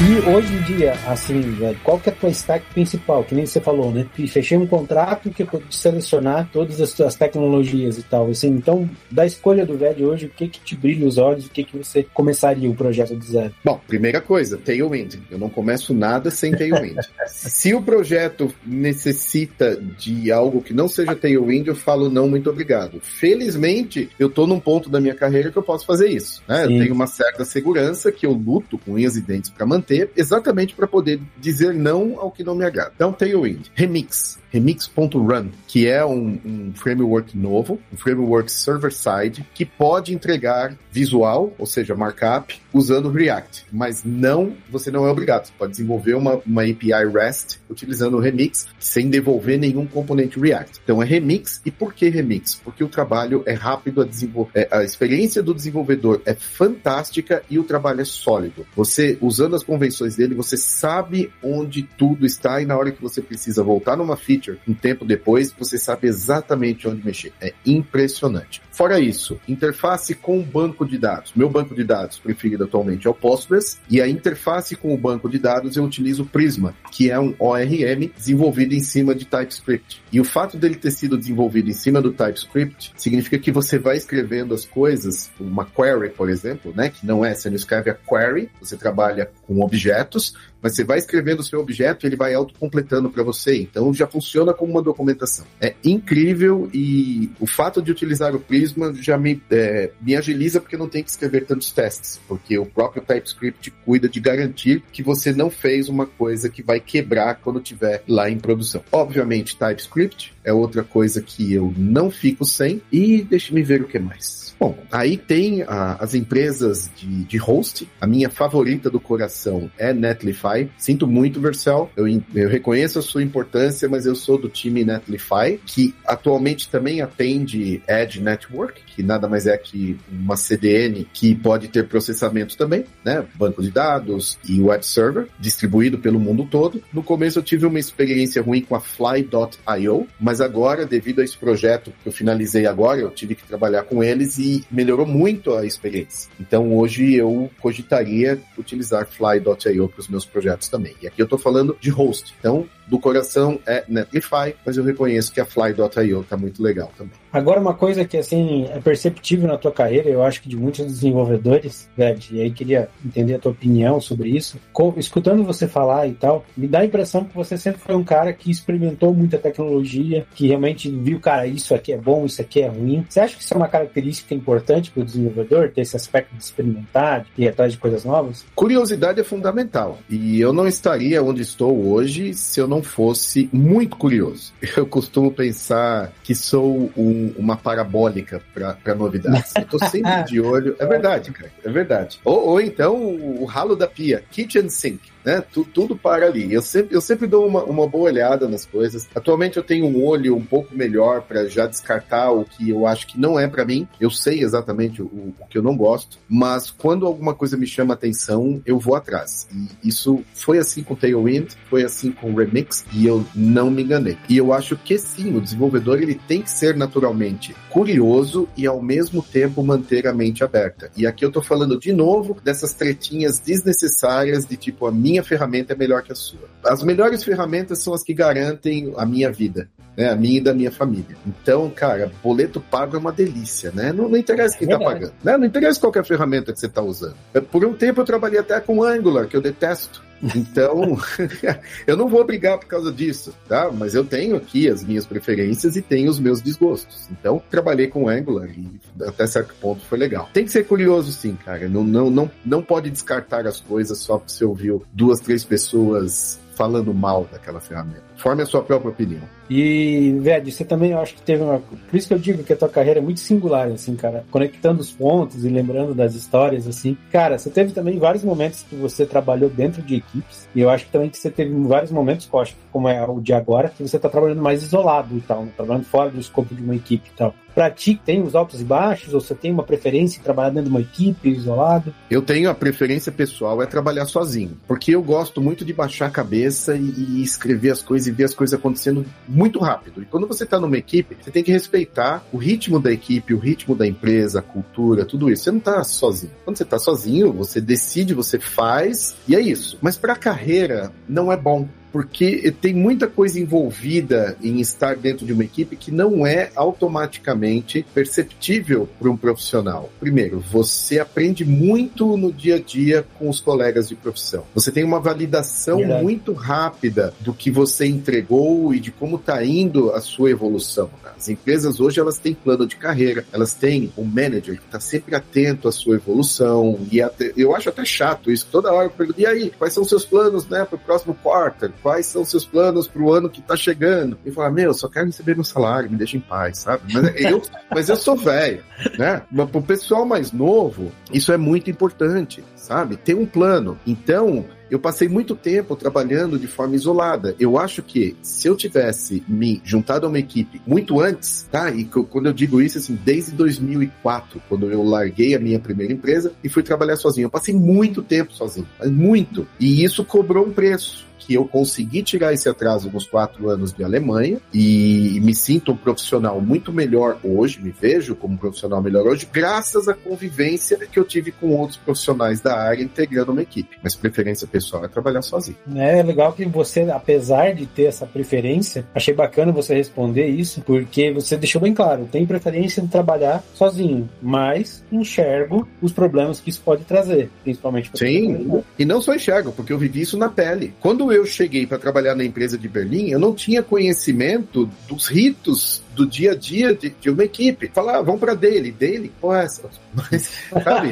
E hoje em dia, assim, velho, qual que é a tua stack principal? Que nem você falou, né? Fechei um contrato que eu pude selecionar todas as tuas tecnologias e tal. Assim, então, da escolha do velho hoje, o que que te brilha os olhos? O que que você começaria o projeto do zero? Bom, primeira coisa, Tailwind. Eu não começo nada sem Tailwind. Se o projeto necessita de algo que não seja Tailwind, eu falo não, muito obrigado. Felizmente, eu tô num ponto da minha carreira que eu posso fazer isso. Né? Eu tenho uma certa segurança que eu luto com unhas e dentes para manter exatamente para poder dizer não ao que não me agrada. Então, Tailwind, Remix, remix.run, que é um, um, framework novo, um framework server-side, que pode entregar visual, ou seja, markup, usando React, mas não, você não é obrigado. Você pode desenvolver uma, uma API REST utilizando o Remix sem devolver nenhum componente React. Então é Remix. E por que Remix? Porque o trabalho é rápido a desenvolver. É, a experiência do desenvolvedor é fantástica e o trabalho é sólido. Você, usando as convenções dele, você sabe onde tudo está e na hora que você precisa voltar numa feature um tempo depois, você sabe exatamente onde mexer. É impressionante. Fora isso, interface com o banco de dados. Meu banco de dados preferido atualmente é o Postgres e a interface com o banco de dados eu utilizo o Prisma, que é um ORM desenvolvido em cima de TypeScript. E o fato dele ter sido desenvolvido em cima do TypeScript significa que você vai escrevendo as coisas, uma query, por exemplo, né, que não é, você não escreve a query, você trabalha com objetos, você vai escrevendo o seu objeto e ele vai autocompletando para você. Então já funciona como uma documentação. É incrível e o fato de utilizar o Prisma já me, é, me agiliza porque não tem que escrever tantos testes, porque o próprio TypeScript cuida de garantir que você não fez uma coisa que vai quebrar quando estiver lá em produção. Obviamente, TypeScript é outra coisa que eu não fico sem e deixe-me ver o que mais. Bom, aí tem a, as empresas de, de host. A minha favorita do coração é Netlify. Sinto muito, Vercel. Eu, eu reconheço a sua importância, mas eu sou do time Netlify, que atualmente também atende Edge Network, que nada mais é que uma CDN que pode ter processamento também, né? Banco de dados e web server, distribuído pelo mundo todo. No começo eu tive uma experiência ruim com a Fly.io, mas agora, devido a esse projeto que eu finalizei agora, eu tive que trabalhar com eles e melhorou muito a experiência. Então hoje eu cogitaria utilizar Fly.io para os meus projetos também. E aqui eu estou falando de host. Então, do coração é Netlify, mas eu reconheço que a Fly.io está muito legal também. Agora, uma coisa que assim é perceptível na tua carreira, eu acho que de muitos desenvolvedores, Ved, e aí queria entender a tua opinião sobre isso. Com, escutando você falar e tal, me dá a impressão que você sempre foi um cara que experimentou muita tecnologia, que realmente viu, cara, isso aqui é bom, isso aqui é ruim. Você acha que isso é uma característica importante para o desenvolvedor, ter esse aspecto de experimentar, de ir atrás de coisas novas? Curiosidade é fundamental. E eu não estaria onde estou hoje se eu não fosse muito curioso. Eu costumo pensar que sou um, uma parabólica para novidades. Eu tô sempre de olho. É verdade, cara. É verdade. Ou, ou então o, o ralo da pia, kitchen sink né? Tu, tudo para ali. Eu sempre, eu sempre dou uma, uma boa olhada nas coisas. Atualmente eu tenho um olho um pouco melhor para já descartar o que eu acho que não é para mim. Eu sei exatamente o, o, que eu não gosto, mas quando alguma coisa me chama atenção, eu vou atrás. E isso foi assim com Tailwind, foi assim com Remix e eu não me enganei. E eu acho que sim, o desenvolvedor ele tem que ser naturalmente curioso e ao mesmo tempo manter a mente aberta. E aqui eu tô falando de novo dessas tretinhas desnecessárias de tipo a minha minha ferramenta é melhor que a sua. As melhores ferramentas são as que garantem a minha vida. Né, a minha e da minha família. Então, cara, boleto pago é uma delícia, né? Não, não interessa quem está pagando, né? Não interessa qual é a ferramenta que você está usando. Por um tempo eu trabalhei até com Angular, que eu detesto. Então, eu não vou brigar por causa disso, tá? Mas eu tenho aqui as minhas preferências e tenho os meus desgostos. Então, trabalhei com Angular e até certo ponto foi legal. Tem que ser curioso, sim, cara. Não, não, não, não pode descartar as coisas só porque você ouviu duas, três pessoas falando mal daquela ferramenta. Forme a sua própria opinião. E, Ved, você também, eu acho que teve uma. Por isso que eu digo que a tua carreira é muito singular, assim, cara. Conectando os pontos e lembrando das histórias, assim. Cara, você teve também vários momentos que você trabalhou dentro de equipes. E eu acho que também que você teve vários momentos, como é o de agora, que você tá trabalhando mais isolado e tal, né? trabalhando fora do escopo de uma equipe e tal. Pra ti, tem os altos e baixos? Ou você tem uma preferência em trabalhar dentro de uma equipe, isolado? Eu tenho a preferência pessoal é trabalhar sozinho. Porque eu gosto muito de baixar a cabeça e, escrever as coisas e ver as coisas acontecendo muito rápido. E quando você está numa equipe, você tem que respeitar o ritmo da equipe, o ritmo da empresa, a cultura, tudo isso. Você não está sozinho. Quando você está sozinho, você decide, você faz e é isso. Mas para carreira não é bom porque tem muita coisa envolvida em estar dentro de uma equipe que não é automaticamente perceptível para um profissional. Primeiro, você aprende muito no dia a dia com os colegas de profissão. Você tem uma validação Verdade. muito rápida do que você entregou e de como está indo a sua evolução. As empresas hoje elas têm plano de carreira, elas têm um manager que está sempre atento à sua evolução e até, eu acho até chato isso. Toda hora eu pergunto, e aí, quais são os seus planos né, para o próximo quarter? Quais são seus planos para o ano que está chegando. E falar, meu, só quero receber meu salário, me deixa em paz, sabe? Mas eu, mas eu sou velho, né? Mas o pessoal mais novo, isso é muito importante, sabe? Ter um plano. Então, eu passei muito tempo trabalhando de forma isolada. Eu acho que se eu tivesse me juntado a uma equipe muito antes, tá? E quando eu digo isso, assim, desde 2004, quando eu larguei a minha primeira empresa e fui trabalhar sozinho. Eu passei muito tempo sozinho, muito. E isso cobrou um preço que eu consegui tirar esse atraso nos quatro anos de Alemanha e me sinto um profissional muito melhor hoje, me vejo como um profissional melhor hoje, graças à convivência que eu tive com outros profissionais da área integrando uma equipe. Mas preferência pessoal é trabalhar sozinho. É legal que você, apesar de ter essa preferência, achei bacana você responder isso, porque você deixou bem claro, tem preferência de trabalhar sozinho, mas enxergo os problemas que isso pode trazer, principalmente para Sim, e não só enxergo, porque eu vivi isso na pele. Quando eu cheguei para trabalhar na empresa de Berlim, eu não tinha conhecimento dos ritos do dia a dia de, de uma equipe. Falar, ah, vamos para dele, dele, pô, essa. Mas, sabe?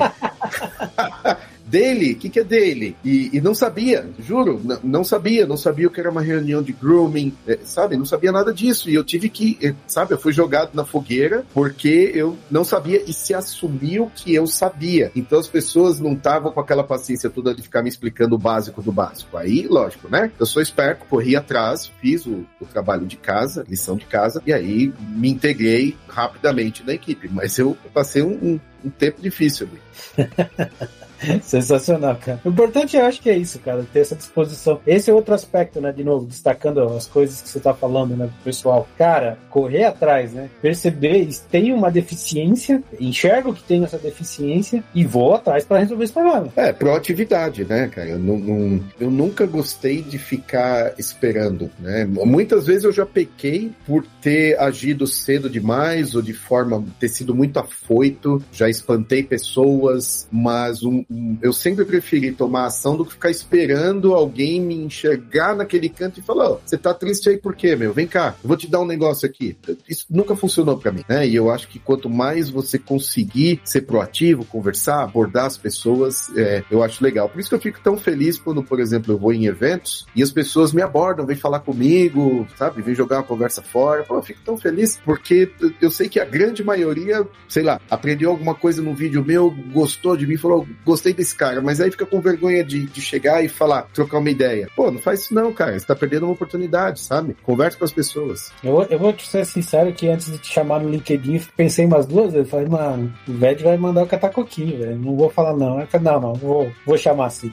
dele, o que, que é dele? E, e não sabia, juro, não sabia, não sabia o que era uma reunião de grooming, é, sabe? Não sabia nada disso. E eu tive que, é, sabe, eu fui jogado na fogueira porque eu não sabia e se assumiu que eu sabia. Então as pessoas não estavam com aquela paciência toda de ficar me explicando o básico do básico. Aí, lógico, né? Eu sou esperto, corri atrás, fiz o, o trabalho de casa, lição de casa, e aí me integrei rapidamente na equipe. Mas eu passei um, um um tempo difícil. Sensacional, cara. O importante eu acho que é isso, cara, ter essa disposição. Esse é outro aspecto, né? De novo, destacando as coisas que você tá falando, né, pessoal. Cara, correr atrás, né? Perceber, tem uma deficiência, enxergo que tem essa deficiência e vou atrás para resolver esse problema. É, proatividade, né, cara? Eu, não, não, eu nunca gostei de ficar esperando, né? Muitas vezes eu já pequei por ter agido cedo demais ou de forma ter sido muito afoito, já espantei pessoas, mas um, eu sempre preferi tomar ação do que ficar esperando alguém me enxergar naquele canto e falar: oh, você tá triste aí por quê, meu? Vem cá, eu vou te dar um negócio aqui. Isso nunca funcionou para mim, né? E eu acho que quanto mais você conseguir ser proativo, conversar, abordar as pessoas, é, eu acho legal. Por isso que eu fico tão feliz quando, por exemplo, eu vou em eventos e as pessoas me abordam, vêm falar comigo, sabe? Vêm jogar uma conversa fora. Eu fico tão feliz porque eu sei que a grande maioria, sei lá, aprendeu alguma coisa no vídeo meu, gostou de mim, falou, desse cara, mas aí fica com vergonha de, de chegar e falar, trocar uma ideia. Pô, não faz isso não, cara. Você tá perdendo uma oportunidade, sabe? Converse com as pessoas. Eu, eu vou te ser sincero que antes de te chamar no LinkedIn, pensei umas duas vezes. Falei, mano, o Ved vai mandar o catacoquinho, velho. Não vou falar não. Eu falei, não, não, vou, vou chamar assim.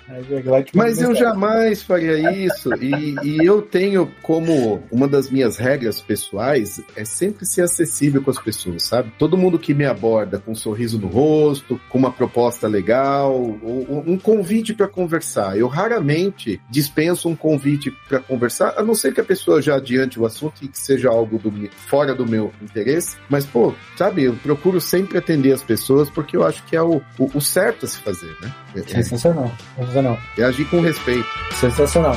mas eu jamais faria isso. e, e eu tenho como uma das minhas regras pessoais é sempre ser acessível com as pessoas, sabe? Todo mundo que me aborda com um sorriso no rosto, com uma proposta legal, um convite para conversar. Eu raramente dispenso um convite para conversar, a não ser que a pessoa já adiante o assunto e que seja algo do, fora do meu interesse. Mas, pô, sabe, eu procuro sempre atender as pessoas porque eu acho que é o, o, o certo a se fazer, né? Sensacional, sensacional. E agir com respeito. Sensacional.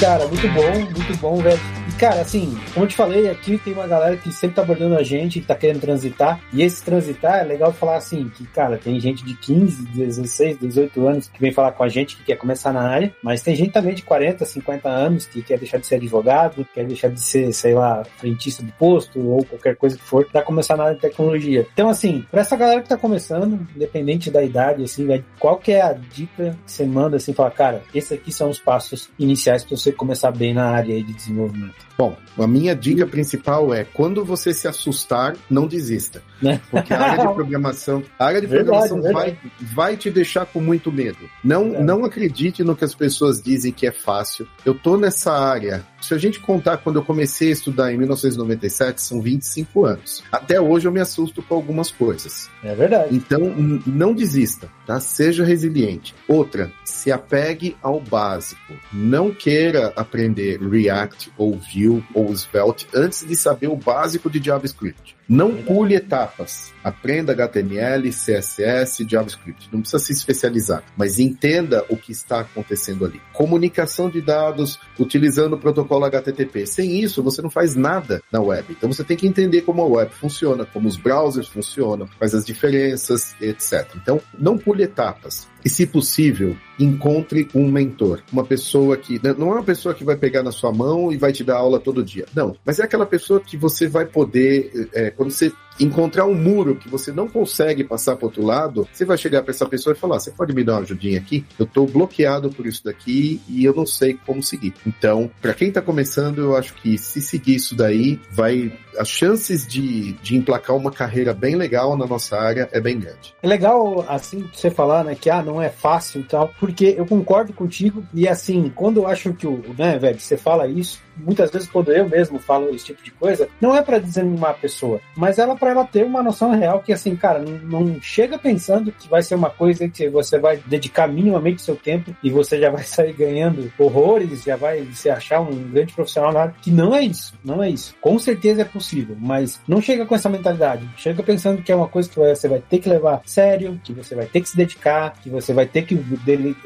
Cara, muito bom, muito bom, velho cara, assim, como eu te falei, aqui tem uma galera que sempre tá abordando a gente, que tá querendo transitar. E esse transitar é legal falar assim, que, cara, tem gente de 15, 16, 18 anos que vem falar com a gente que quer começar na área, mas tem gente também de 40, 50 anos que quer deixar de ser advogado, quer deixar de ser, sei lá, frentista de posto ou qualquer coisa que for, pra começar na área de tecnologia. Então, assim, pra essa galera que tá começando, independente da idade, assim, qual que é a dica que você manda, assim, falar, cara, esses aqui são os passos iniciais pra você começar bem na área de desenvolvimento? Bom, a minha dica principal é quando você se assustar, não desista. Né? Porque a área de programação, a área de verdade, programação Vai, vai te deixar com muito medo. Não, é. não acredite no que as pessoas dizem que é fácil. Eu tô nessa área se a gente contar quando eu comecei a estudar em 1997, são 25 anos. Até hoje eu me assusto com algumas coisas. É verdade. Então, não desista, tá? Seja resiliente. Outra, se apegue ao básico. Não queira aprender React ou Vue ou Svelte antes de saber o básico de JavaScript. Não pule etapas. Aprenda HTML, CSS, JavaScript. Não precisa se especializar, mas entenda o que está acontecendo ali. Comunicação de dados utilizando o protocolo HTTP. Sem isso, você não faz nada na web. Então você tem que entender como a web funciona, como os browsers funcionam, quais as diferenças, etc. Então, não pule etapas. E, se possível, encontre um mentor. Uma pessoa que. Né, não é uma pessoa que vai pegar na sua mão e vai te dar aula todo dia. Não. Mas é aquela pessoa que você vai poder. É, quando você encontrar um muro que você não consegue passar para outro lado, você vai chegar para essa pessoa e falar: você pode me dar uma ajudinha aqui? Eu estou bloqueado por isso daqui e eu não sei como seguir. Então, para quem está começando, eu acho que se seguir isso daí, vai as chances de, de emplacar uma carreira bem legal na nossa área é bem grande. É legal, assim, você falar, né, que ah, não é fácil e tal, porque eu concordo contigo e assim, quando eu acho que o, né, velho, você fala isso, muitas vezes quando eu mesmo falo esse tipo de coisa, não é para desanimar a pessoa, mas ela para ela ter uma noção real que assim, cara, não, não, chega pensando que vai ser uma coisa que você vai dedicar minimamente seu tempo e você já vai sair ganhando horrores, já vai se achar um grande profissional na área, que não é isso, não é isso. Com certeza é possível, mas não chega com essa mentalidade. Chega pensando que é uma coisa que você vai ter que levar sério, que você vai ter que se dedicar, que você vai ter que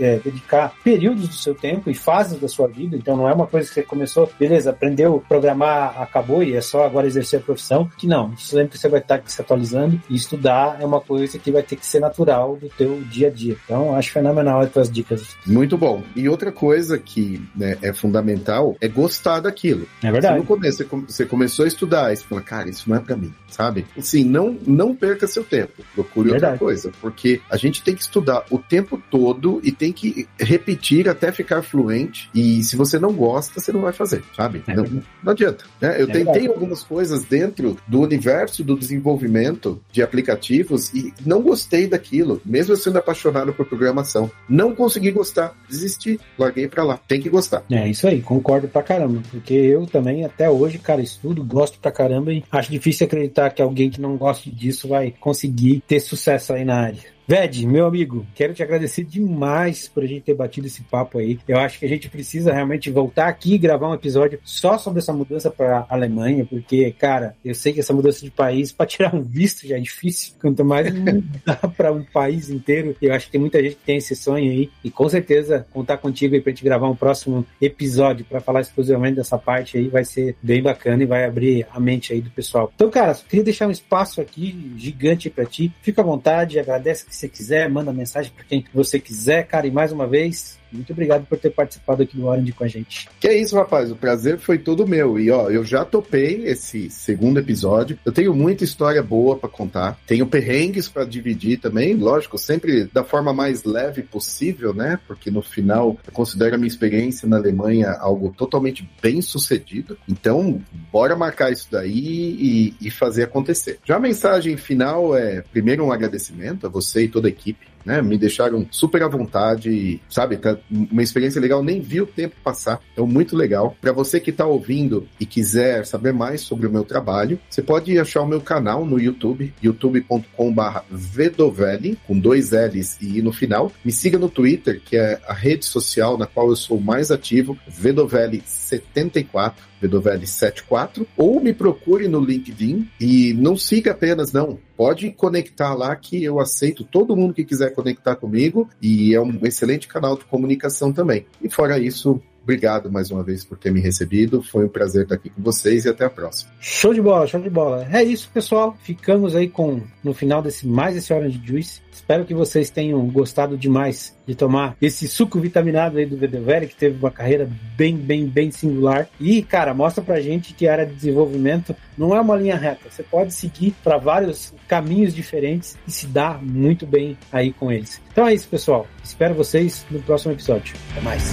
é, dedicar períodos do seu tempo e fases da sua vida. Então não é uma coisa que você começou beleza, aprendeu programar, acabou e é só agora exercer a profissão. Que não, sempre você vai estar se atualizando e estudar é uma coisa que vai ter que ser natural do teu dia a dia. Então, acho fenomenal as tuas dicas. Muito bom. E outra coisa que né, é fundamental é gostar daquilo. É verdade. Se no começo você começou a estudar e você fala, cara, isso não é para mim, sabe? Assim, não, não perca seu tempo. Procure verdade. outra coisa, porque a gente tem que estudar o tempo todo e tem que repetir até ficar fluente. E se você não gosta, você não vai fazer, sabe? É não, não adianta. Né? Eu é tentei verdade. algumas coisas dentro do universo do desenvolvimento de aplicativos e não gostei daquilo, mesmo sendo apaixonado por programação. Não consegui gostar, desisti, larguei para lá. Tem que gostar. É isso aí, concordo pra caramba, porque eu também até hoje, cara, estudo, gosto pra caramba e acho difícil acreditar que alguém que não goste disso vai conseguir ter sucesso aí na área. Ved, meu amigo, quero te agradecer demais por a gente ter batido esse papo aí. Eu acho que a gente precisa realmente voltar aqui e gravar um episódio só sobre essa mudança para a Alemanha, porque, cara, eu sei que essa mudança de país, para tirar um visto já é difícil, quanto mais mudar para um país inteiro. Eu acho que tem muita gente que tem esse sonho aí, e com certeza contar contigo aí para gente gravar um próximo episódio para falar exclusivamente dessa parte aí vai ser bem bacana e vai abrir a mente aí do pessoal. Então, cara, queria deixar um espaço aqui gigante para ti. Fica à vontade, agradece que você quiser, manda mensagem para quem você quiser, cara. E mais uma vez, muito obrigado por ter participado aqui do Orange com a gente. Que é isso, rapaz. O prazer foi todo meu. E ó, eu já topei esse segundo episódio. Eu tenho muita história boa para contar. Tenho perrengues para dividir também, lógico, sempre da forma mais leve possível, né? Porque no final eu considero a minha experiência na Alemanha algo totalmente bem sucedido. Então, bora marcar isso daí e, e fazer acontecer. Já a mensagem final é, primeiro, um agradecimento a você e toda a equipe né? Me deixaram super à vontade, sabe? Tá uma experiência legal, nem vi o tempo passar. Então, muito legal. Para você que está ouvindo e quiser saber mais sobre o meu trabalho, você pode achar o meu canal no YouTube, youtube.com.br Vedovelli, com dois L's e I no final. Me siga no Twitter, que é a rede social na qual eu sou mais ativo, Vedovelli74. Vedovelli74, ou me procure no LinkedIn e não siga apenas, não. Pode conectar lá que eu aceito todo mundo que quiser conectar comigo e é um excelente canal de comunicação também. E fora isso, Obrigado mais uma vez por ter me recebido. Foi um prazer estar aqui com vocês e até a próxima. Show de bola, show de bola. É isso, pessoal. Ficamos aí com no final desse mais esse Orange Juice. Espero que vocês tenham gostado demais de tomar esse suco vitaminado aí do Vedevere, que teve uma carreira bem, bem, bem singular. E, cara, mostra pra gente que a área de desenvolvimento não é uma linha reta. Você pode seguir para vários caminhos diferentes e se dar muito bem aí com eles. Então é isso, pessoal. Espero vocês no próximo episódio. Até mais.